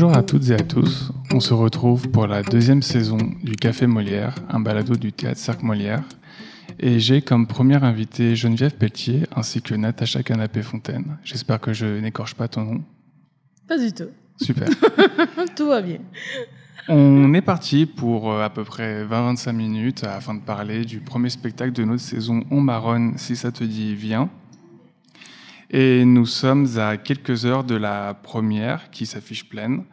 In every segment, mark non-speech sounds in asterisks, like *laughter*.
Bonjour à toutes et à tous. On se retrouve pour la deuxième saison du Café Molière, un balado du théâtre Cercle Molière. Et j'ai comme première invitée Geneviève Pelletier ainsi que Natacha Canapé-Fontaine. J'espère que je n'écorche pas ton nom. Pas du tout. Super. *laughs* Tout va bien. On est parti pour euh, à peu près 20-25 minutes afin de parler du premier spectacle de notre saison On Marronne, si ça te dit, viens. Et nous sommes à quelques heures de la première qui s'affiche pleine.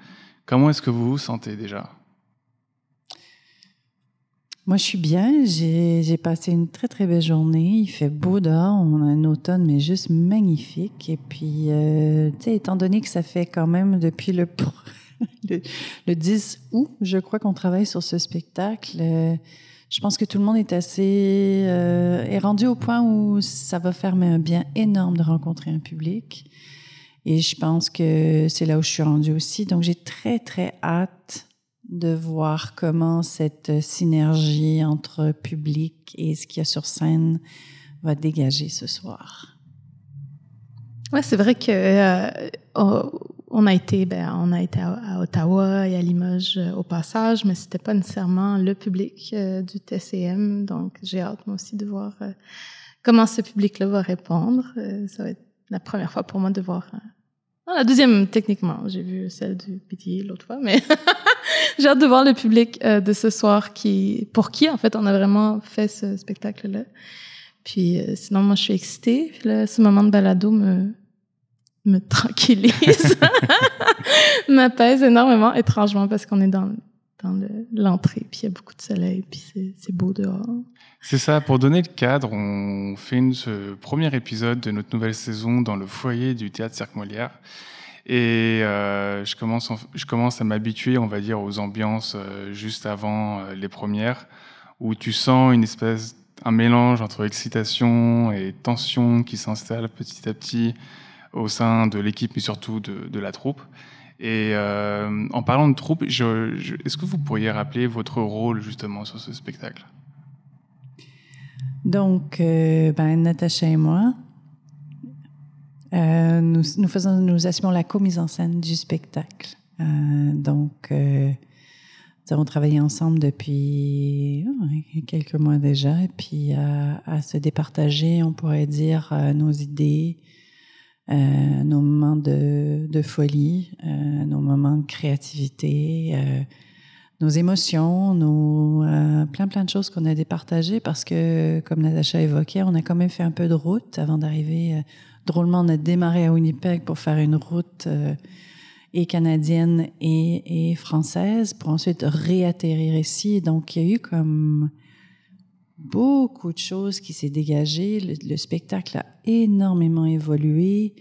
Comment est-ce que vous vous sentez déjà? Moi, je suis bien. J'ai passé une très, très belle journée. Il fait beau dehors. On a un automne, mais juste magnifique. Et puis, euh, tu sais, étant donné que ça fait quand même depuis le, *laughs* le, le 10 août, je crois qu'on travaille sur ce spectacle. euh, je pense que tout le monde est assez euh, est rendu au point où ça va faire un bien énorme de rencontrer un public. Et je pense que c'est là où je suis rendue aussi. Donc j'ai très très hâte de voir comment cette synergie entre public et ce qu'il y a sur scène va dégager ce soir. Ouais, c'est vrai que euh, on- a été, ben, on a été à, Ottawa et à Limoges euh, au passage, mais c'était pas nécessairement le public euh, du TCM. Donc, j'ai hâte moi aussi de voir euh, comment ce public-là va répondre. Ça va être la première fois pour moi de voir. non, la deuxième, techniquement. J'ai vu celle du PTA l'autre fois, mais *laughs* j'ai hâte de voir le public de ce soir qui, pour qui, en fait, on a vraiment fait ce spectacle-là. Puis sinon, moi, je suis excitée. Puis là, ce moment de balado me, me tranquillise, *laughs* m'apaise énormément, étrangement, parce qu'on est dans, dans le- l'entrée, puis il y a beaucoup de soleil, puis c'est- beau dehors. C'est ça, pour donner le cadre, on fait ce premier épisode de notre nouvelle saison dans le foyer du théâtre Cirque Molière. Et euh, je, commence en- je commence à m'habituer, on va dire, aux ambiances euh, juste avant euh, les premières, où tu sens une espèce, un mélange entre excitation et tension qui s'installe petit à petit au sein de l'équipe, mais surtout de, la troupe. Et euh, en parlant de troupe, est-ce que vous pourriez rappeler votre rôle justement sur ce spectacle? Donc, euh, ben, Natacha et moi, euh, nous, nous, faisons, assumons la co-mise en scène du spectacle. Donc, nous avons travaillé ensemble depuis quelques mois déjà, et puis à, se départager, on pourrait dire, nos idées, euh, nos moments de, de folie, euh, nos moments de créativité, euh, nos émotions, nos euh, plein plein de choses qu'on a départagées parce que, comme Natacha évoquait, on a quand même fait un peu de route avant d'arriver. euh, drôlement, on a démarré à Winnipeg pour faire une route euh, et canadienne et, et française pour ensuite réatterrir ici. Donc, il y a eu comme beaucoup de choses qui s'est dégagé. Le, le spectacle a énormément évolué.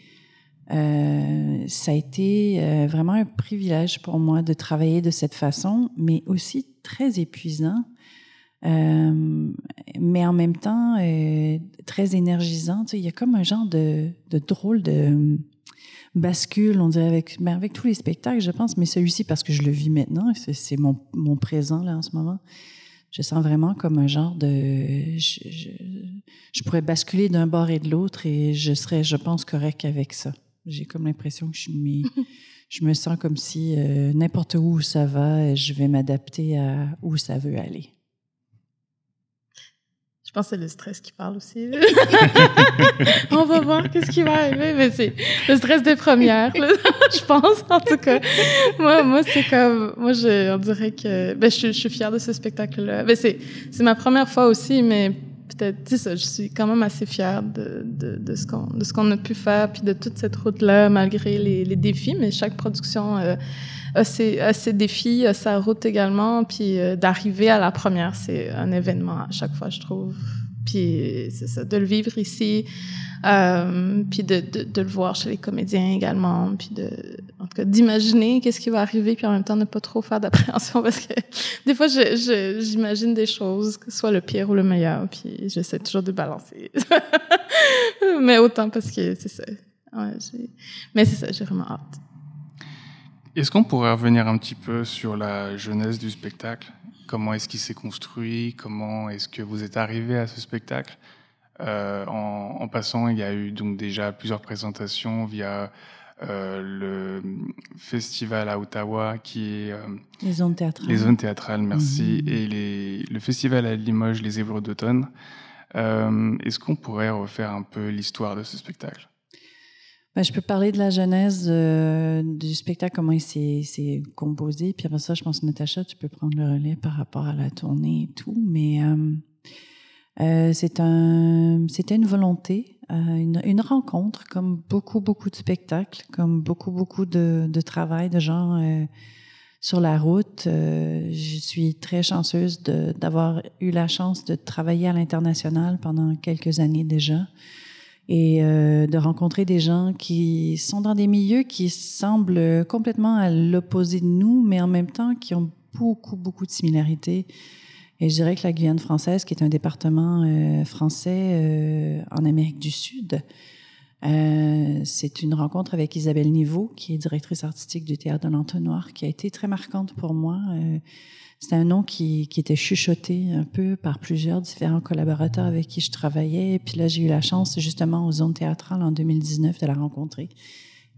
Euh, ça a été euh, vraiment un privilège pour moi de travailler de cette façon, mais aussi très épuisant, euh, mais en même temps très énergisant. Tu sais, il y a comme un genre de, drôle de bascule, on dirait, avec, ben, avec tous les spectacles, je pense, mais celui-ci, parce que je le vis maintenant, c'est- c'est mon, mon présent là en ce moment. Je sens vraiment comme un genre de... Je, je, je pourrais basculer d'un bord et de l'autre et je serais, je pense, correct avec ça. J'ai comme l'impression que je, m'y- *laughs* je me sens comme si euh, n'importe où ça va, je vais m'adapter à où ça veut aller. Pense que c'est le stress qui parle aussi. *laughs* On va voir qu'est-ce qui va arriver, mais c'est le stress des premières, *laughs* je pense, en tout cas. Moi, moi c'est comme, moi, je, on dirait que, ben, je, suis- je suis fière de ce spectacle-là. Ben, c'est, c'est ma première fois aussi, mais peut-être, ça, je suis quand même assez fière de, de, de ce qu'on, de ce qu'on a pu faire, puis de toute cette route-là, malgré les, les défis, mais chaque production euh, a, ses, a ses défis, a sa route également, puis euh, d'arriver à la première, c'est un événement à chaque fois, je trouve. Puis c'est ça, de le vivre ici, euh, puis de, de, le voir chez les comédiens également, puis de, en tout cas, d'imaginer qu'est-ce qui va arriver, puis en même temps ne pas trop faire d'appréhension *laughs* parce que des fois, j'imagine des choses, que ce soit le pire ou le meilleur, puis j'essaie toujours de balancer. *laughs* Mais autant parce que c'est ça. Ouais, Mais c'est ça, j'ai vraiment hâte. Est-ce qu'on pourrait revenir un petit peu sur la jeunesse du spectacle? Comment est-ce qu'il s'est construit? Comment est-ce que vous êtes arrivé à ce spectacle? Euh, en, en passant, il y a eu donc déjà plusieurs présentations via le festival à Ottawa qui est les zones théâtrales. Les zones théâtrales, merci, mhm. et les, le festival à Limoges, les Évreux d'automne. Est-ce qu'on pourrait refaire un peu l'histoire de ce spectacle? Ben, je peux parler de la genèse du spectacle, comment il s'est composé. Puis après ça, je pense, Natacha, tu peux prendre le relais par rapport à la tournée et tout. Mais euh, c'est un, c'était une volonté, euh, une, rencontre, comme beaucoup, beaucoup de spectacles, comme beaucoup, beaucoup de, de travail de gens euh, sur la route. Euh, je suis très chanceuse d'avoir eu la chance de travailler à l'international pendant quelques années déjà et euh, de rencontrer des gens qui sont dans des milieux qui semblent complètement à l'opposé de nous, mais en même temps qui ont beaucoup, beaucoup de similarités. Et je dirais que la Guyane française, qui est un département euh, français euh, en Amérique du Sud, c'est une rencontre avec Isabelle Niveau, qui est directrice artistique du Théâtre de l'Entonnoir, qui a été très marquante pour moi. C'était un nom qui, qui, était chuchoté un peu par plusieurs différents collaborateurs avec qui je travaillais. Et puis là, j'ai eu la chance, justement, aux zones théâtrales en 2019, de la rencontrer.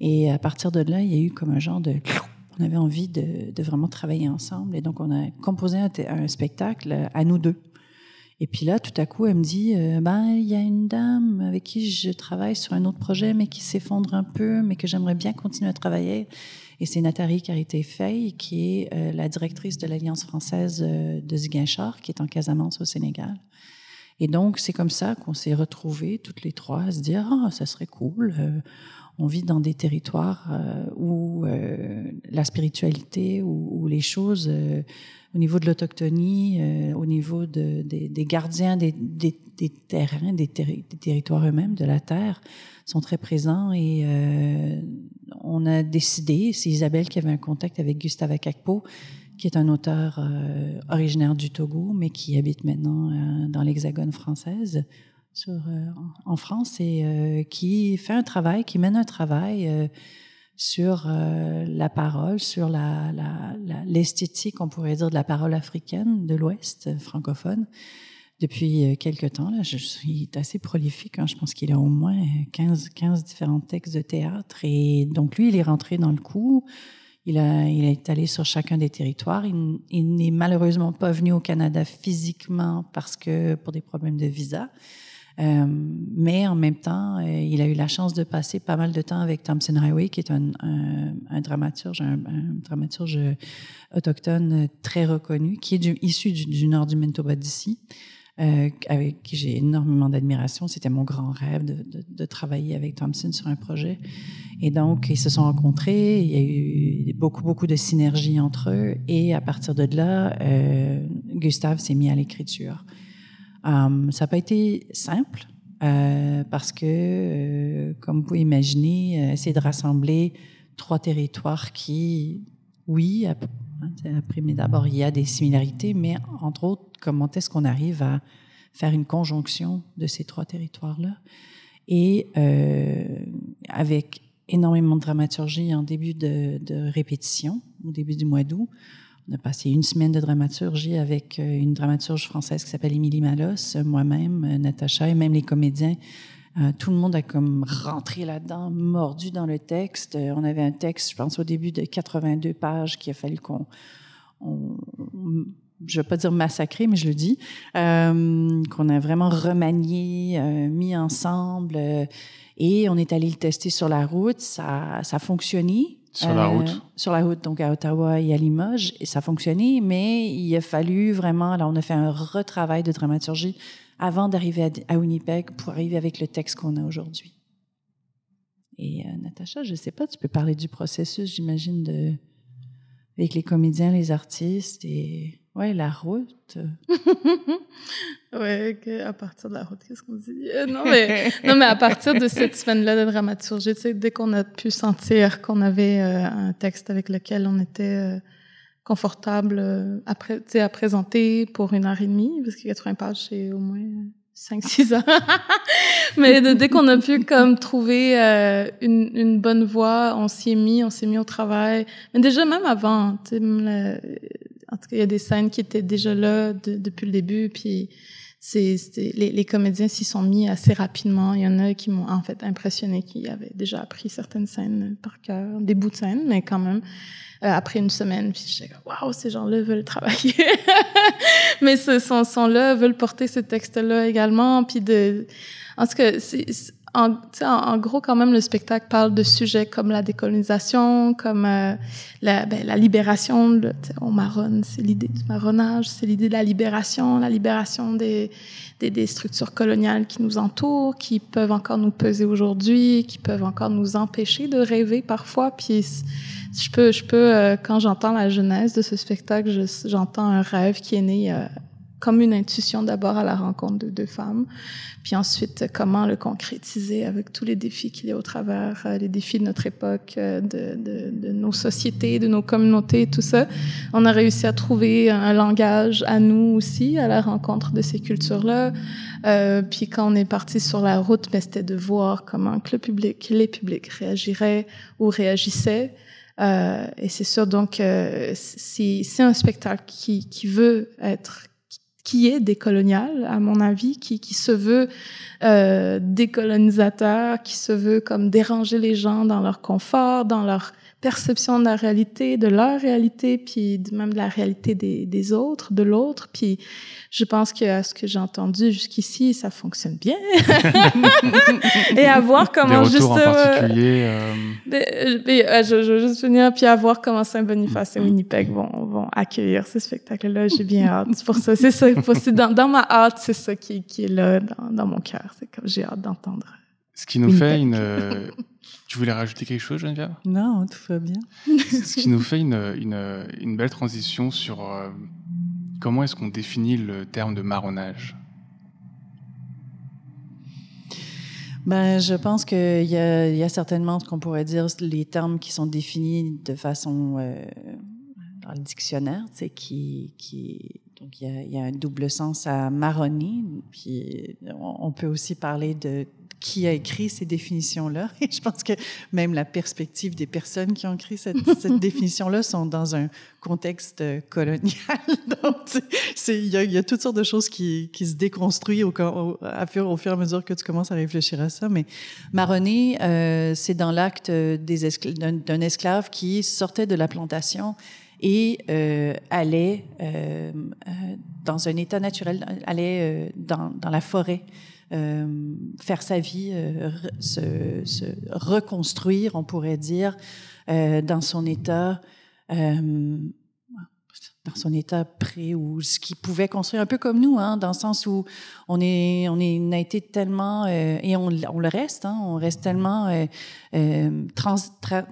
Et à partir de là, il y a eu comme un genre de... *clears throat* On avait envie de, de vraiment travailler ensemble. Et donc, on a composé un, un spectacle à nous deux. Et puis là, tout à coup, elle me dit, euh, ben, il y a une dame avec qui je travaille sur un autre projet, mais qui s'effondre un peu, mais que j'aimerais bien continuer à travailler. Et c'est Nathalie Carité-Fay, qui est euh, la directrice de l'Alliance française euh, de Ziguinchor, qui est en Casamance au Sénégal. Et donc, c'est comme ça qu'on s'est retrouvés toutes les trois à se dire, ah, ça serait cool. Euh, on vit dans des territoires où la spiritualité, où, les choses au niveau de l'autochtonie, euh, au niveau de, des gardiens des, terrains, des, territoires eux-mêmes, de la terre, sont très présents. Et euh, on a décidé, c'est Isabelle qui avait un contact avec Gustave Akakpo, qui est un auteur euh, originaire du Togo, mais qui habite maintenant dans l'Hexagone française, sur, en France, et qui fait un travail, qui mène un travail sur euh, la parole, sur l'esthétique, on pourrait dire, de la parole africaine de l'Ouest euh, francophone. Depuis euh, quelques temps, là, je suis assez prolifique. Hein. Je pense qu'il a au moins 15, 15 différents textes de théâtre. Et donc, lui, il est rentré dans le coup. Il est allé sur chacun des territoires. Il, il n'est malheureusement pas venu au Canada physiquement parce que pour des problèmes de visa. Euh, mais en même temps, euh, il a eu la chance de passer pas mal de temps avec Thompson Highway, qui est un, dramaturge, un, dramaturge autochtone très reconnu, qui est issu du, nord du Manitoba d'ici. Euh, avec qui j'ai énormément d'admiration. C'était mon grand rêve de, travailler avec Thompson sur un projet. Et donc, ils se sont rencontrés. Il y a eu beaucoup, beaucoup de synergie entre eux. Et à partir de là, Gustave s'est mis à l'écriture. Um, ça n'a pas été simple euh, parce que, euh, comme vous pouvez imaginer, c'est de rassembler trois territoires qui, oui, après, mais d'abord, il y a des similarités, mais entre autres, comment est-ce qu'on arrive à faire une conjonction de ces trois territoires-là? Et euh, avec énormément de dramaturgie en début de répétition, au début du mois d'août, on a passé une semaine de dramaturgie avec euh, une dramaturge française qui s'appelle Émilie Malos, moi-même, euh, Natacha et même les comédiens. Euh, tout le monde a comme rentré là-dedans, mordu dans le texte. on avait un texte, je pense, au début de 82 pages qu'il a fallu qu'on... je ne vais pas dire massacré, mais je le dis, qu'on a vraiment remanié, mis ensemble. et on est allé le tester sur la route. Ça, ça a fonctionné. Sur la route. Euh, sur la route, donc à Ottawa et à Limoges, et ça a fonctionné, mais il a fallu vraiment, là, on a fait un retravail de dramaturgie avant d'arriver à, Winnipeg pour arriver avec le texte qu'on a aujourd'hui. Et euh, Natacha, je ne sais pas, tu peux parler du processus, j'imagine, de avec les comédiens, les artistes et Ouais, la route. *laughs* ouais, à partir de la route, qu'est-ce qu'on dit? Euh, non, mais, non, mais à partir de cette semaine-là de dramaturgie, tu sais, dès qu'on a pu sentir qu'on avait euh, un texte avec lequel on était euh, confortable à, à présenter pour une heure et demie, parce que 80 pages, c'est au moins 5-6 heures. *laughs* mais dès qu'on a pu comme trouver une, une bonne voie, on s'y est mis, on s'est mis au travail. Mais déjà, même avant, sais, en tout cas, il y a des scènes qui étaient déjà là depuis le début, puis c'est, les, les, comédiens s'y sont mis assez rapidement. Il y en a qui m'ont en fait impressionné, qui avaient déjà appris certaines scènes par cœur, des bouts de scène, mais quand même. Euh, après une semaine, puis j'étais waouh, ces gens-là veulent travailler. *laughs* mais ce sont, sont là, veulent porter ce texte-là également, puis de, en tout cas, c'est, en, gros, quand même, le spectacle parle de sujets comme la décolonisation, comme euh, la, ben, la, libération. On marronne, c'est l'idée du marronnage, c'est l'idée de la libération, la libération des, structures coloniales qui nous entourent, qui peuvent encore nous peser aujourd'hui, qui peuvent encore nous empêcher de rêver parfois. Puis je peux, euh, quand j'entends la genèse de ce spectacle, j'entends un rêve qui est né euh, comme une intuition d'abord à la rencontre de deux femmes, puis ensuite comment le concrétiser avec tous les défis qu'il y a au travers, euh, les défis de notre époque, euh, de, de, de, nos sociétés, de nos communautés, tout ça. On a réussi à trouver un langage à nous aussi, à la rencontre de ces cultures-là. Euh, puis quand on est parti sur la route, ben, c'était de voir comment que le public, les publics réagiraient ou réagissaient. Euh, et c'est sûr, donc, euh, c'est un spectacle qui, qui veut être qui est décolonial, à mon avis, qui, qui se veut euh, décolonisateur, qui se veut comme déranger les gens dans leur confort, dans leur perception de la réalité, de leur réalité, puis même de la réalité des, des autres, de l'autre. Puis je pense que à ce que j'ai entendu jusqu'ici, ça fonctionne bien. *laughs* et à voir comment des juste. En particulier, euh... Des, euh, je, je, veux juste finir, puis à voir comment Saint-Boniface et Winnipeg vont, vont accueillir ce spectacle-là. J'ai bien hâte. C'est pour ça. C'est ça. Dans, dans ma hâte, c'est ça qui, qui est là dans, dans mon cœur. C'est comme j'ai hâte d'entendre. Ce qui nous fait une. euh, Tu voulais rajouter quelque chose, Geneviève? Non, tout va bien. Ce qui nous fait une, une, une belle transition sur euh, comment est-ce qu'on définit le terme de marronnage? Ben, je pense qu'il y a, il y a certainement ce qu'on pourrait dire les termes qui sont définis de façon euh, dans le dictionnaire, tu sais, qui, qui donc il y, a, il y a un double sens à marronner. Puis on peut aussi parler de qui a écrit ces définitions-là. *laughs* Et je pense que même la perspective des personnes qui ont écrit cette, *laughs* cette définition-là sont dans un contexte colonial. *laughs* Donc, il, y a, il y a toutes sortes de choses qui, qui se déconstruisent au, fur, au fur et à mesure que tu commences à réfléchir à ça. Mais marronner, euh, c'est dans l'acte d'un, esclave qui sortait de la plantation et euh, allait euh, dans un état naturel, allait euh, dans, dans la forêt euh, faire sa vie, euh, se, se, reconstruire, on pourrait dire, euh, dans son état, euh, son état prêt ou ce qu'il pouvait construire, un peu comme nous, hein, dans le sens où on est, on, est, on a été tellement euh, et on, on, le reste, hein, on reste tellement euh, tra,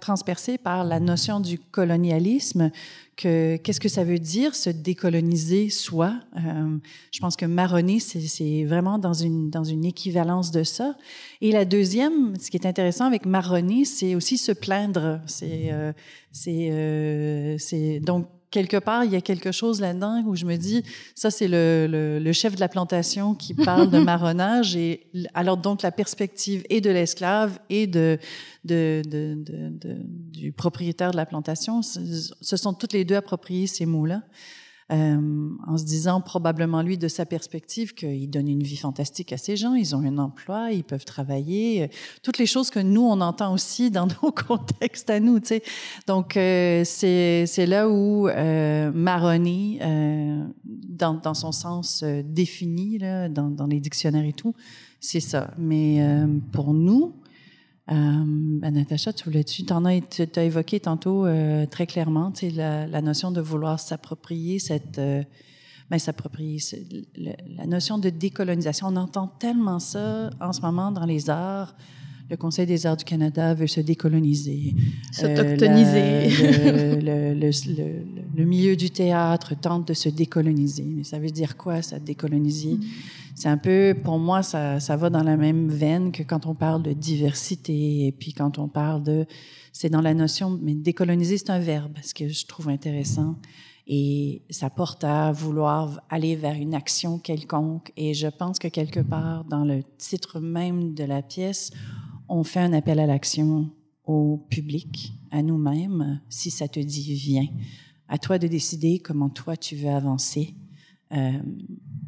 transpercé par la notion du colonialisme que qu'est-ce que ça veut dire se décoloniser soi? Euh, Je pense que marronner, c'est vraiment dans une dans une équivalence de ça. Et la deuxième, ce qui est intéressant avec marronner, c'est aussi se plaindre. C'est euh, c'est euh, c'est donc quelque part, il y a quelque chose là-dedans où je me dis, ça c'est le, le, le, chef de la plantation qui parle de *laughs* marronnage, et alors donc la perspective et de l'esclave et de, de, de, de, du propriétaire de la plantation, ce sont toutes les deux appropriés ces mots-là. Euh, en se disant probablement lui de sa perspective qu'il donne une vie fantastique à ces gens, ils ont un emploi, ils peuvent travailler, euh, toutes les choses que nous on entend aussi *laughs* dans nos contextes à nous, tu sais. Donc euh, c'est là où euh, Maroni, euh, dans dans son sens défini là, dans dans les dictionnaires et tout, c'est ça. Mais pour nous ben, Natacha, tu voulais tu t'en as, as évoqué tantôt euh, très clairement, tu sais, la, la, notion de vouloir s'approprier cette, euh, ben, s'approprier la, la notion de décolonisation. On entend tellement ça en ce moment dans les arts. Le Conseil des arts du Canada veut se décoloniser. S'autochtoniser. Euh, le, le, le, le, milieu du théâtre tente de se décoloniser. Mais ça veut dire quoi, ça, décoloniser? Mm -hmm. C'est un peu, pour moi, ça, va dans la même veine que quand on parle de diversité et puis quand on parle de... C'est dans la notion... Mais décoloniser, c'est un verbe, ce que je trouve intéressant. Et ça porte à vouloir aller vers une action quelconque. Et je pense que quelque part, dans le titre même de la pièce, on fait un appel à l'action au public, à nous-mêmes. Si ça te dit, viens. À toi de décider comment toi tu veux avancer. Euh,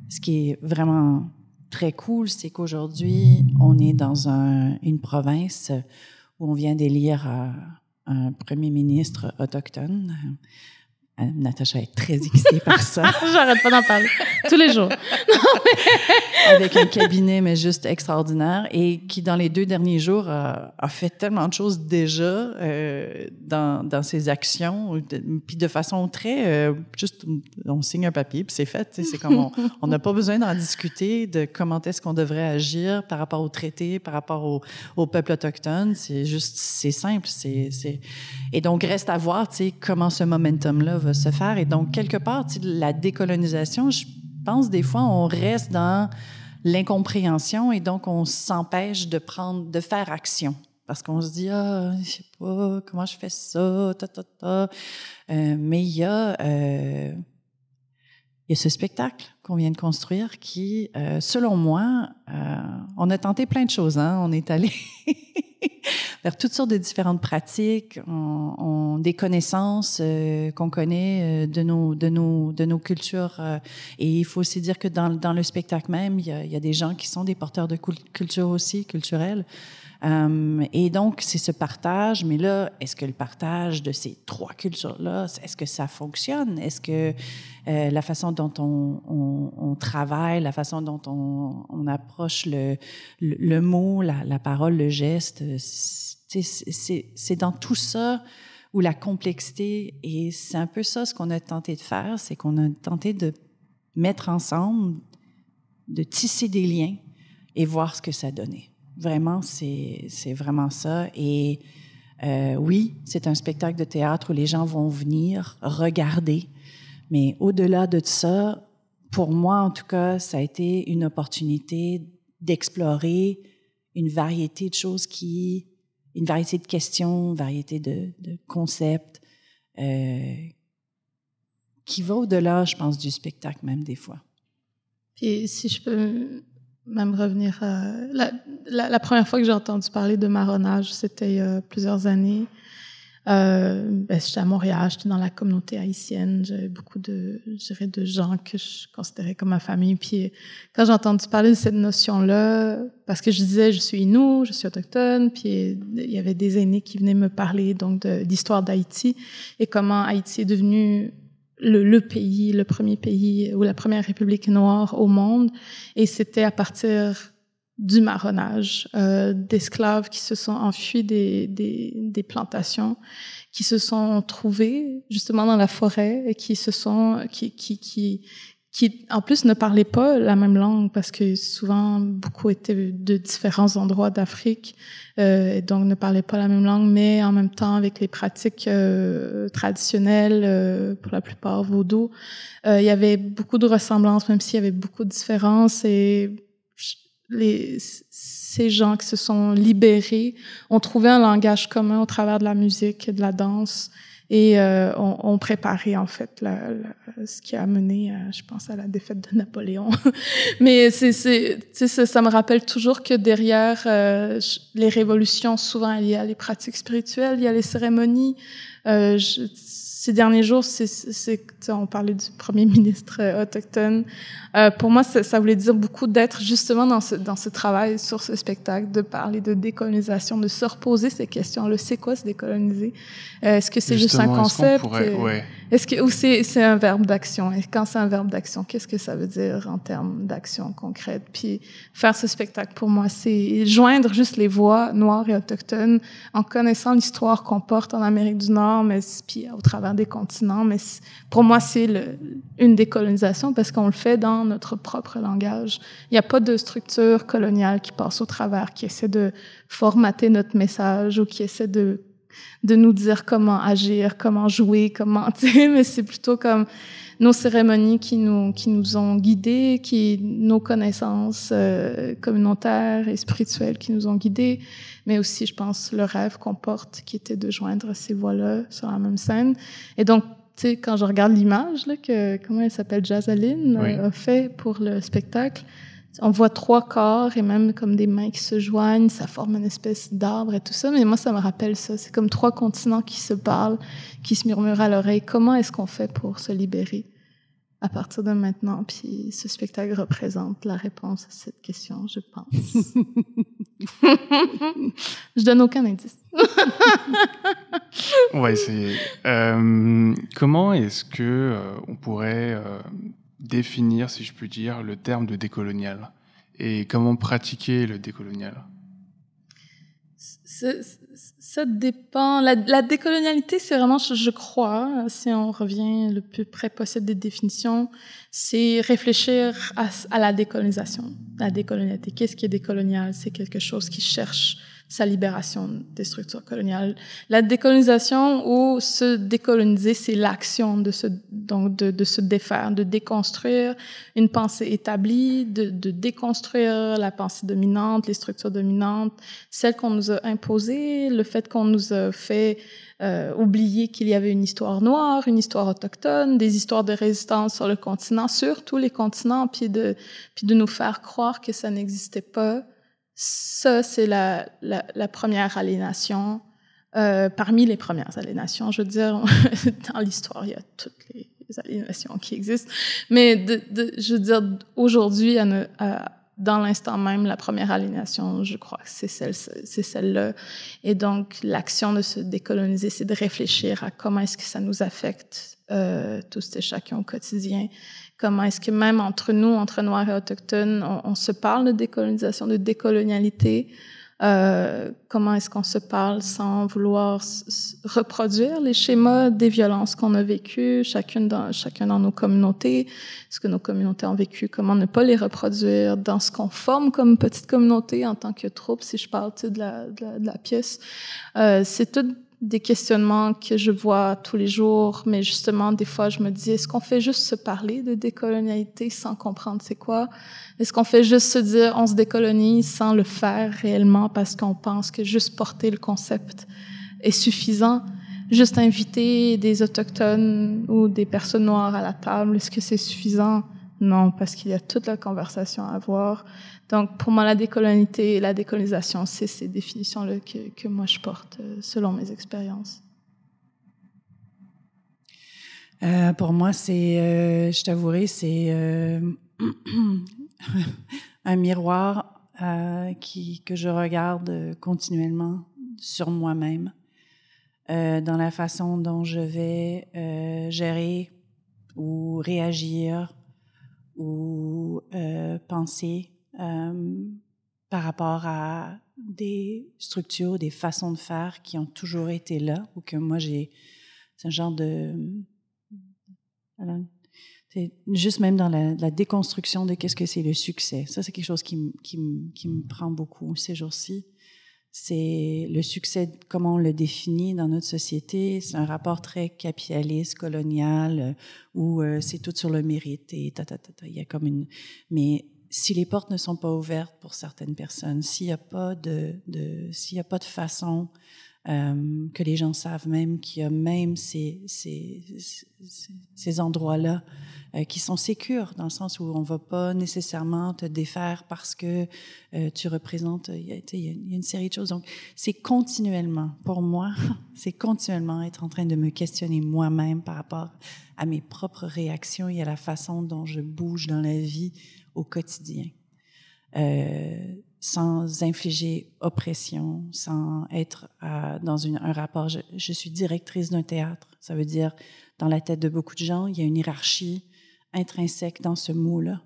ce qui est vraiment très cool, c'est qu'aujourd'hui, on est dans un, une province où on vient d'élire un, un premier ministre autochtone. Euh, Natacha est très excitée par ça. *laughs* J'arrête pas d'en parler tous les jours. *laughs* Avec un cabinet, mais juste extraordinaire, et qui, dans les deux derniers jours, a, a fait tellement de choses déjà euh, dans, dans ses actions, puis de façon très... Euh, juste, on signe un papier, puis c'est fait. C'est comme *laughs* on n'a pas besoin d'en discuter de comment est-ce qu'on devrait agir par rapport au traité, par rapport au, au peuple autochtone. C'est juste, c'est simple. C'est, Et donc, reste à voir comment ce momentum-là va se faire. Et donc, quelque part, la décolonisation, je pense des fois, on reste dans l'incompréhension et donc on s'empêche de prendre, de faire action. Parce qu'on se dit, ah, je sais pas, comment je fais ça, ta, ta, ta. Euh, mais il y a, euh, il y a ce spectacle qu'on vient de construire qui, euh, selon moi, on a tenté plein de choses. Hein? On est allé *laughs* *laughs* vers toutes sortes de différentes pratiques, on, on des connaissances euh, qu'on connaît euh, de nos de nos de nos cultures. Euh, et il faut aussi dire que dans, dans le spectacle même, il y, a, il y a des gens qui sont des porteurs de culture aussi culturelle. Um, et donc, c'est ce partage, mais là, est-ce que le partage de ces trois cultures-là, est-ce que ça fonctionne? Est-ce que euh, la façon dont on, travaille, la façon dont on, approche le, mot, la parole, le geste, c'est dans tout ça où la complexité, et c'est un peu ça ce qu'on a tenté de faire, c'est qu'on a tenté de mettre ensemble, de tisser des liens et voir ce que ça donnait. Vraiment, c'est vraiment ça. Et euh, oui, c'est un spectacle de théâtre où les gens vont venir regarder, mais au-delà de ça, pour moi en tout cas, ça a été une opportunité d'explorer une variété de choses qui une variété de questions, une variété de, concepts euh, qui va au-delà, je pense, du spectacle même des fois. Puis si je peux même revenir à la, première fois que j'ai entendu parler de marronnage, c'était il y a plusieurs années. Euh, ben, j'étais à Montréal, j'étais dans la communauté haïtienne, j'avais beaucoup de, de gens que je considérais comme ma famille. Puis quand j'ai entendu parler de cette notion-là, parce que je disais, je suis Inou, je suis autochtone, puis il y avait des aînés qui venaient me parler donc d'histoire d'Haïti et comment Haïti est devenu le, le, pays, le premier pays ou la première république noire au monde. Et c'était à partir du marronnage, euh, d'esclaves qui se sont enfuis des, des, des, plantations, qui se sont trouvés justement dans la forêt et qui se sont, qui, qui, qui, qui en plus ne parlaient pas la même langue parce que souvent beaucoup étaient de différents endroits d'Afrique euh, et donc ne parlaient pas la même langue, mais en même temps avec les pratiques euh, traditionnelles, euh, pour la plupart vaudou, euh, il y avait beaucoup de ressemblances, même s'il y avait beaucoup de différences et les, ces gens qui se sont libérés ont trouvé un langage commun au travers de la musique et de la danse et euh, ont, ont, préparé en fait la, la, ce qui a mené, à, je pense, à la défaite de Napoléon. *laughs* Mais c'est, ça, ça me rappelle toujours que derrière euh, les révolutions, souvent il y a les pratiques spirituelles, il y a les cérémonies. Euh, je, ces derniers jours, c'est, on parlait du premier *laughs* ministre euh, autochtone. Euh, pour moi, ça, ça, voulait dire beaucoup d'être justement dans ce, dans ce travail sur ce spectacle, de parler de décolonisation, de se reposer ces questions. Le c'est quoi se décoloniser? Euh, Est-ce que c'est juste un concept est-ce pourrait, ouais. Est-ce que ou c'est, c'est un verbe d'action? Et quand c'est un verbe d'action, qu'est-ce que ça veut dire en termes d'action concrète? Puis faire ce spectacle pour moi, c'est joindre juste les voix noires et autochtones en connaissant l'histoire qu'on porte en Amérique du Nord, mais puis au travers des continents. Mais pour moi, c'est une décolonisation parce qu'on le fait dans notre propre langage. Il n'y a pas de structure coloniale qui passe au travers, qui essaie de formater notre message ou qui essaie de de nous dire comment agir, comment jouer, comment, *laughs* mais c'est plutôt comme nos cérémonies qui nous, qui nous ont guidés, qui, nos connaissances euh, communautaires et spirituelles qui nous ont guidés, mais aussi, je pense, le rêve qu'on porte qui était de joindre ces voix-là sur la même scène. Et donc, tu sais, quand je regarde l'image, là, que, comment elle s'appelle, Jazaline, oui. euh, a fait pour le spectacle, on voit trois corps et même comme des mains qui se joignent, ça forme une espèce d'arbre et tout ça. Mais moi, ça me rappelle ça. C'est comme trois continents qui se parlent, qui se murmurent à l'oreille. Comment est-ce qu'on fait pour se libérer? à partir de maintenant? Puis ce spectacle représente la réponse à cette question, je pense. *laughs* je donne aucun indice. ouais, c'est. Euh, comment est-ce que euh, on pourrait euh, définir, si je puis dire, le terme de décolonial et comment pratiquer le décolonial ça dépend. La, décolonialité, c'est vraiment, je, crois, si on revient le plus près possible des définitions, c'est réfléchir à, à, la décolonisation. La décolonialité, qu'est-ce qui est décolonial? C'est quelque chose qui cherche sa libération des structures coloniales. La décolonisation ou se décoloniser, c'est l'action de se, donc de, de, se défaire, de déconstruire une pensée établie, de, de déconstruire la pensée dominante, les structures dominantes, celles qu'on nous a imposées, le fait qu'on nous a fait euh, oublier qu'il y avait une histoire noire, une histoire autochtone, des histoires de résistance sur le continent, sur tous les continents, puis de, puis de nous faire croire que ça n'existait pas ça, c'est la, première aliénation. Euh, parmi les premières aliénations, je veux dire, *laughs* dans l'histoire, il y a toutes les aliénations qui existent. Mais je veux dire, aujourd'hui, dans l'instant même, la première aliénation, je crois que c'est celle-là. Et donc, l'action de se décoloniser, c'est de réfléchir à comment est-ce que ça nous affecte euh, tous et chacun au quotidien Comment est-ce que même entre nous, entre Noirs et Autochtones, on, se parle de décolonisation, de décolonialité? Euh, comment est-ce qu'on se parle sans vouloir reproduire les schémas des violences qu'on a vécues, chacune dans, chacun dans nos communautés, ce que nos communautés ont vécu, comment ne pas les reproduire dans ce qu'on forme comme petite communauté en tant que troupe, si je parle de la, de, la, de la pièce? Euh, c'est tout des questionnements que je vois tous les jours, mais justement, des fois, je me dis, est-ce qu'on fait juste se parler de décolonialité sans comprendre c'est quoi? Est-ce qu'on fait juste se dire, on se décolonise sans le faire réellement parce qu'on pense que juste porter le concept est suffisant? Juste inviter des Autochtones ou des personnes noires à la table, est-ce que c'est suffisant? Non, parce qu'il y a toute la conversation à avoir. Donc, pour moi, la décolonité la décolonisation, c'est ces définitions-là que, que, moi je porte euh, selon mes expériences. Euh, pour moi, c'est, euh, je t'avouerai, c'est *clears throat* un miroir qui, que je regarde continuellement sur moi-même, dans la façon dont je vais gérer ou réagir ou penser euh, par rapport à des structures, des façons de faire qui ont toujours été là ou que moi j'ai. C'est un genre de. juste même dans la, déconstruction de qu'est-ce que c'est le succès. Ça, c'est quelque chose qui, qui me prend beaucoup ces jours-ci. C'est le succès, comment on le définit dans notre société. C'est un rapport très capitaliste, colonial, euh, où euh, c'est tout sur le mérite et ta, ta, ta, ta. Il y a comme une. Mais si les portes ne sont pas ouvertes pour certaines personnes, s'il n'y a pas de, de s'il a pas de façon euh, que les gens savent même qu'il y a même ces, ces, ces endroits-là euh, qui sont sécures, dans le sens où on ne va pas nécessairement te défaire parce que euh, tu représentes, il y, a, une série de choses. Donc, c'est continuellement, pour moi, *laughs* c'est continuellement être en train de me questionner moi-même par rapport à mes propres réactions et à la façon dont je bouge dans la vie au quotidien, euh, sans infliger oppression, sans être euh, dans un rapport. Je, suis directrice d'un théâtre. Ça veut dire, dans la tête de beaucoup de gens, il y a une hiérarchie intrinsèque dans ce mot-là.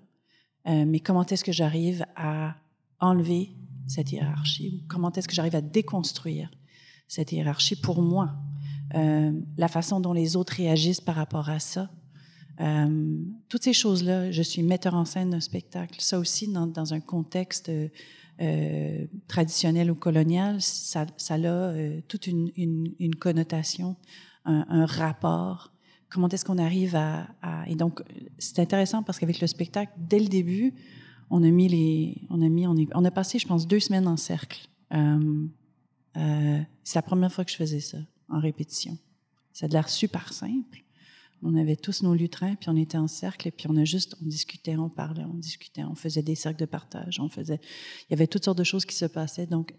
Euh, mais comment est-ce que j'arrive à enlever cette hiérarchie? Comment est-ce que j'arrive à déconstruire cette hiérarchie pour moi? Euh, la façon dont les autres réagissent par rapport à ça, euh, toutes ces choses-là, je suis metteur en scène d'un spectacle. Ça aussi, dans, un contexte euh, traditionnel ou colonial, ça, a euh, toute une, connotation, un, rapport. Comment est-ce qu'on arrive à, Et donc, c'est intéressant parce qu'avec le spectacle, dès le début, on a mis les, on a mis, on, on a passé, je pense, deux semaines en cercle. C'est la première fois que je faisais ça en répétition. Ça a l'air super simple. On avait tous nos lutrins, puis on était en cercle, et puis on a juste, on discutait, on parlait, on discutait, on faisait des cercles de partage, on faisait, il y avait toutes sortes de choses qui se passaient. Donc,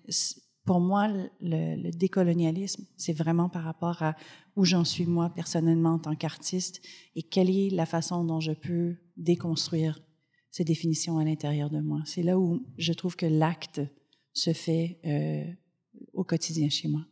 pour moi, le, décolonialisme, c'est vraiment par rapport à où j'en suis moi personnellement en tant qu'artiste et quelle est la façon dont je peux déconstruire ces définitions à l'intérieur de moi. C'est là où je trouve que l'acte se fait euh, au quotidien chez moi.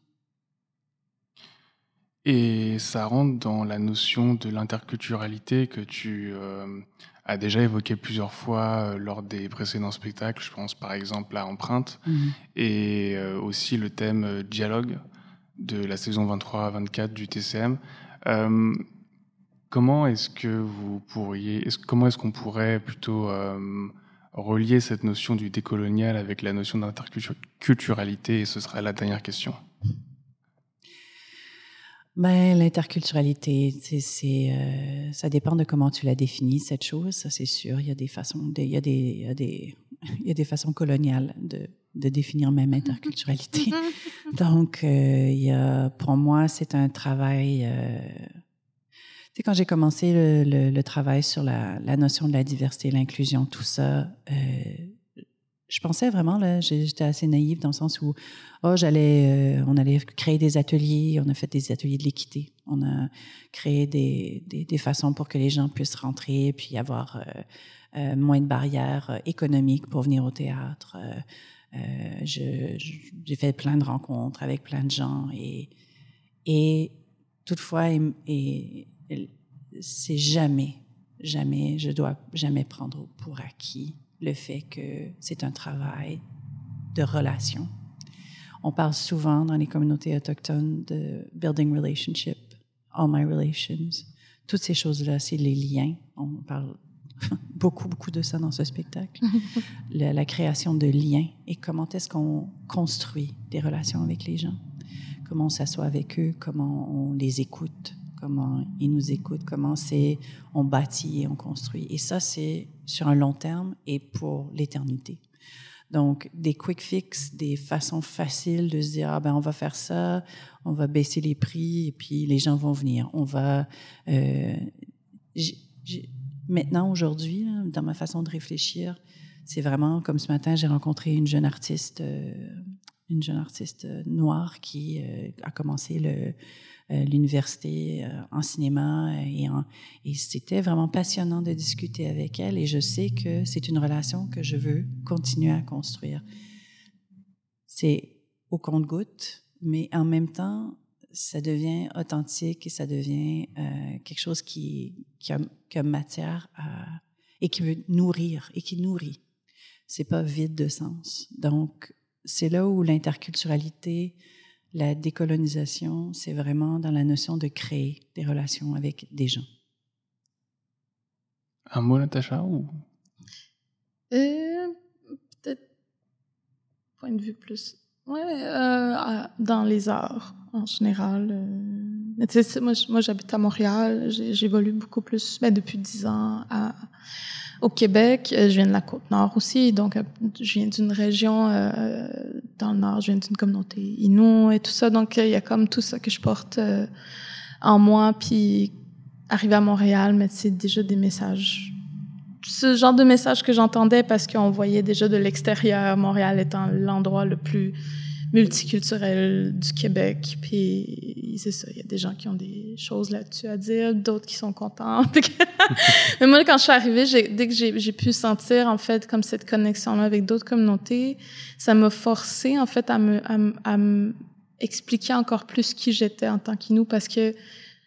Et ça rentre dans la notion de l'interculturalité que tu euh, as déjà évoqué plusieurs fois euh, lors des précédents spectacles. Je pense par exemple à Empreinte mhm. et euh, aussi le thème dialogue de la saison 23-24 du TCM. comment est-ce que vous pourriez, comment est-ce qu'on pourrait plutôt relier cette notion du décolonial avec la notion d'interculturalité Et ce sera la dernière question. Ben, l'interculturalité, c'est, euh, ça dépend de comment tu la définis, cette chose, ça c'est sûr. Il y a des façons, il y a des, il y a des, *laughs* il y a des façons coloniales de, de définir même interculturalité. *laughs* *laughs* Donc, euh, il y a, pour moi, c'est un travail. Euh, tu sais, quand j'ai commencé le, le, le, travail sur la, la notion de la diversité, l'inclusion, tout ça, euh, je pensais vraiment, là, j'étais assez naïve dans le sens où, oh, j'allais, euh, on allait créer des ateliers, on a fait des ateliers de l'équité, on a créé des, des, façons pour que les gens puissent rentrer, puis avoir euh, euh moins de barrières économiques pour venir au théâtre. J'ai fait plein de rencontres avec plein de gens et, et toutefois, et c'est jamais, jamais, je dois jamais prendre pour acquis le fait que c'est un travail de relation. On parle souvent dans les communautés autochtones de building relationship, all my relations. Toutes ces choses-là, c'est les liens. On parle *laughs* beaucoup, beaucoup de ça dans ce spectacle. *laughs* la, la, création de liens et comment est-ce qu'on construit des relations avec les gens. Comment on s'assoit avec eux, comment on les écoute, comment ils nous écoutent, comment c'est on bâtit et on construit. Et ça, c'est sur un long terme et pour l'éternité. Donc, des quick fix, des façons faciles de se dire, ah ben, on va faire ça, on va baisser les prix et puis les gens vont venir. On va, euh, maintenant, aujourd'hui, dans ma façon de réfléchir, c'est vraiment comme ce matin, j'ai rencontré une jeune artiste, euh, une jeune artiste noire qui euh, a commencé euh, l'université euh, en cinéma et, c'était vraiment passionnant de discuter avec elle et je sais que c'est une relation que je veux continuer à construire. C'est au compte-goutte, mais en même temps, ça devient authentique et ça devient euh, quelque chose qui, qui, a, matière à, et qui veut nourrir et qui nourrit. C'est pas vide de sens. Donc, c'est là où l'interculturalité la décolonisation, c'est vraiment dans la notion de créer des relations avec des gens. Un mot, Natacha, ou? Euh, Peut-être point de vue plus. Ouais, euh, dans les arts en général. Euh. Moi, j'habite à Montréal. J'évolue beaucoup plus, ben, depuis dix ans, à, au Québec. Euh, je viens de la côte nord aussi, donc euh, je viens d'une région euh, dans le nord, je viens d'une communauté Innu et tout ça. Donc il y a comme tout ça que je porte en moi. Puis arrivé à Montréal, mais c'est déjà des messages. Ce genre de messages que j'entendais parce qu'on voyait déjà de l'extérieur Montréal étant l'endroit le plus multiculturel du Québec. Puis c'est ça, il y a des gens qui ont des choses là-dessus à dire, d'autres qui sont contents. *laughs* Mais moi, quand je suis arrivée, dès que j'ai pu sentir en fait comme cette connexion-là avec d'autres communautés, ça m'a forcé en fait à me, à, expliquer encore plus qui j'étais en tant qu'Inou parce que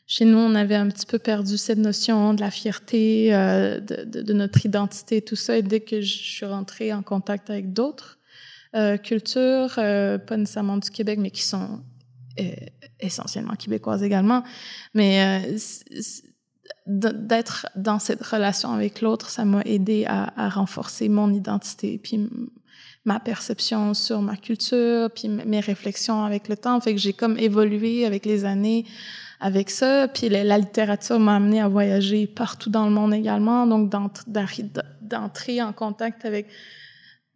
chez nous, on avait un petit peu perdu cette notion de la fierté, euh, de, de, notre identité, tout ça. Et dès que je suis rentrée en contact avec d'autres, euh, cultures, euh, pas nécessairement du Québec, mais qui sont euh, essentiellement québécoises également. Mais d'être dans cette relation avec l'autre, ça m'a aidé à, à, renforcer mon identité, puis ma perception sur ma culture, puis mes réflexions avec le temps. Fait que j'ai comme évolué avec les années avec ça. Puis la, littérature m'a amené à voyager partout dans le monde également, donc d'entrer en contact avec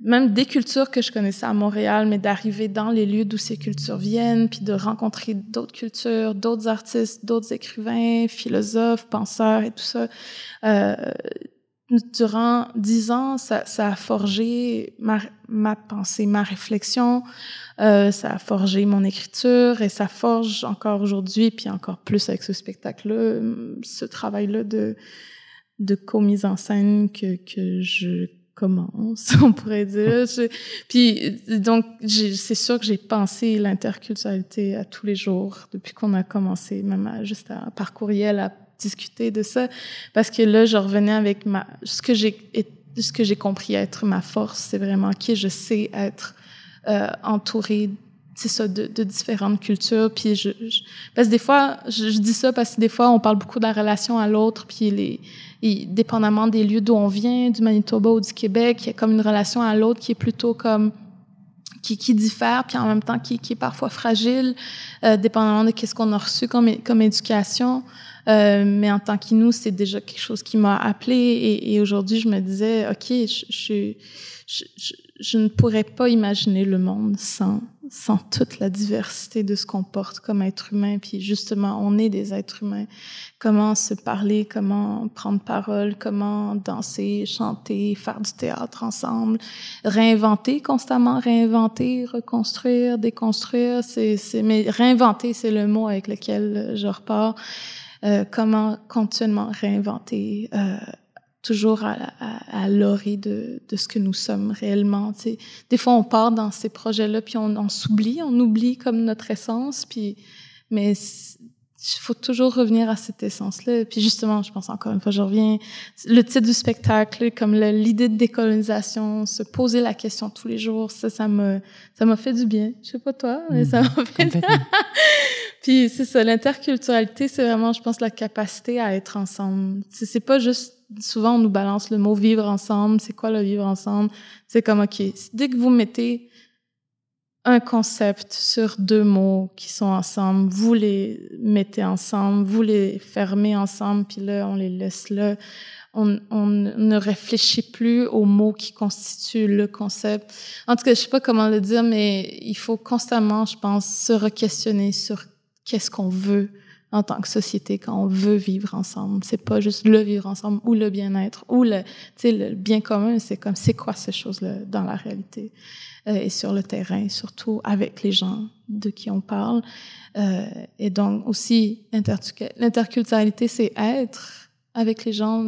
même des cultures que je connaissais à Montréal, mais d'arriver dans les lieux d'où ces cultures viennent, puis de rencontrer d'autres cultures, d'autres artistes, d'autres écrivains, philosophes, penseurs et tout ça. Euh, durant dix ans, ça, ça a forgé ma, ma pensée, ma réflexion, euh, ça a forgé mon écriture et ça forge encore aujourd'hui, puis encore plus avec ce spectacle-là, ce travail-là de, de co-mise en scène que, que je commence, *laughs* on pourrait dire. puis donc, c'est sûr que j'ai pensé l'interculturalité à tous les jours depuis qu'on a commencé, même à, juste à, par courriel à discuter de ça parce que là je revenais avec ma ce que j'ai ce que j'ai compris être ma force c'est vraiment qui je sais être euh, entourée c'est ça de, de, différentes cultures puis je, parce que des fois je, dis ça parce que des fois on parle beaucoup de la relation à l'autre puis les et, dépendamment des lieux d'où on vient du Manitoba ou du Québec il y a comme une relation à l'autre qui est plutôt comme qui, qui diffère, puis en même temps qui, qui est parfois fragile, euh, dépendamment de qu'est-ce qu'on a reçu comme, comme éducation. Euh, mais en tant qu'Inou, c'est déjà quelque chose qui m'a appelé. Et, et aujourd'hui, je me disais, OK, je, je, je, je, ne pourrais pas imaginer le monde sans, sans toute la diversité de ce qu'on porte comme être humain. Puis justement, on est des êtres humains. Comment se parler, comment prendre parole, comment danser, chanter, faire du théâtre ensemble, réinventer constamment, réinventer, reconstruire, déconstruire. C'est, c'est, mais réinventer, c'est le mot avec lequel je repars. Euh, comment continuellement réinventer, euh, toujours à, à, à l'orée de, de, ce que nous sommes réellement. Des fois, on part dans ces projets-là, puis on, on s'oublie, on oublie comme notre essence, puis mais il faut toujours revenir à cette essence-là. Puis justement, je pense encore une fois, je reviens, le titre du spectacle, comme l'idée de décolonisation, se poser la question tous les jours, ça, ça m'a, ça m'a fait du bien. Je sais pas toi, mais ça m'a fait. *laughs* Puis c'est ça, l'interculturalité, c'est vraiment, je pense, la capacité à être ensemble. C'est pas juste, souvent on nous balance le mot vivre ensemble. C'est quoi le vivre ensemble? C'est comme, OK, dès que vous mettez un concept sur deux mots qui sont ensemble, vous les mettez ensemble, vous les fermez ensemble, puis là, on les laisse là. On, on, ne réfléchit plus aux mots qui constituent le concept. En tout cas, je sais pas comment le dire, mais il faut constamment, je pense, se re-questionner sur qu'est-ce qu'on veut en tant que société quand on veut vivre ensemble. C'est pas juste le vivre ensemble ou le bien-être ou le, le bien commun. C'est comme c'est quoi ces choses-là dans la réalité euh, et sur le terrain, surtout avec les gens de qui on parle. Euh, et donc aussi l'interculturalité, c'est être avec les gens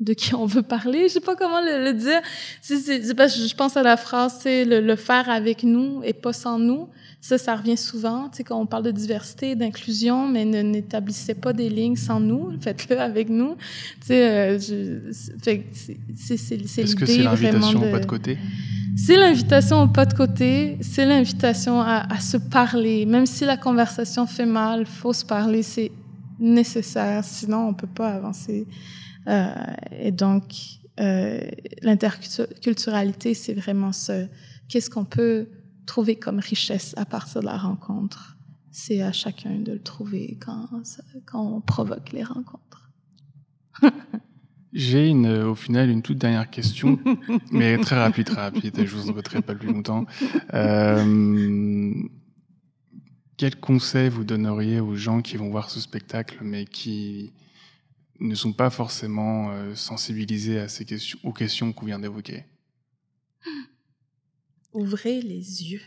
de qui on veut parler. Je sais pas comment le, dire. C'est, c'est, je pense à la phrase, c'est le faire avec nous et pas sans nous. Ça, ça revient souvent, tu sais, quand on parle de diversité, d'inclusion, mais ne n'établissez pas des lignes sans nous, *laughs* faites-le avec nous. Tu sais, euh, c'est c'est Est-ce que c'est l'invitation au pas de côté? C'est l'invitation au pas de côté, c'est l'invitation à, à, se parler, même si la conversation fait mal, faut se parler, c'est nécessaire, sinon on peut pas avancer. Euh, et donc, euh, l'interculturalité, c'est vraiment ce, qu'est-ce qu'on peut trouver comme richesse à partir de la rencontre. C'est à chacun de le trouver quand, quand on provoque les rencontres. *laughs* J'ai une, au final une toute dernière question, *laughs* mais très rapide, très rapide, je vous embêterai pas plus longtemps. Euh, quel conseil vous donneriez aux gens qui vont voir ce spectacle, mais qui ne sont pas forcément euh, sensibilisés à ces questions, aux questions qu'on vient d'évoquer? *gasps* Ouvrez les yeux.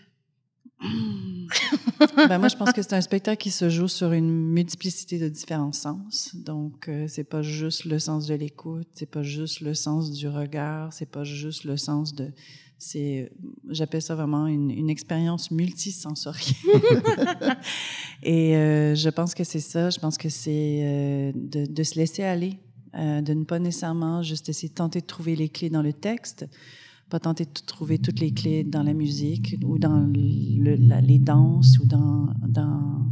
ben moi, je pense que c'est un spectacle qui se joue sur une multiplicité de différents sens. Donc, euh, c'est pas juste le sens de l'écoute, c'est pas juste le sens du regard, c'est pas juste le sens de. C'est, j'appelle ça vraiment une, une expérience multisensorielle. *laughs* Et euh, je pense que c'est ça. Je pense que c'est euh, de, de, se laisser aller, euh, de ne pas nécessairement juste essayer de tenter de trouver les clés dans le texte, pas tenter de trouver toutes les clés dans la musique ou dans le, la, les danses ou dans, dans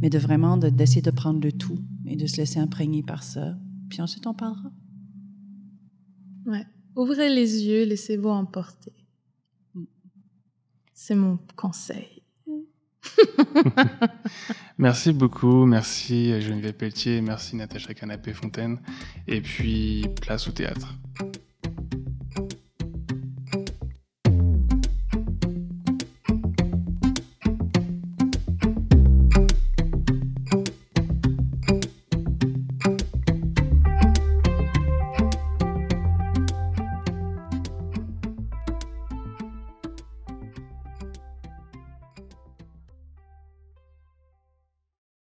mais de vraiment d'essayer de, de, prendre le tout et de se laisser imprégner par ça. Puis ensuite, on parlera. Ouais. Ouvrez les yeux, laissez-vous emporter. C'est mon conseil. *laughs* merci beaucoup, merci Geneviève Pelletier, merci Natacha Canapé-Fontaine, et puis place au théâtre.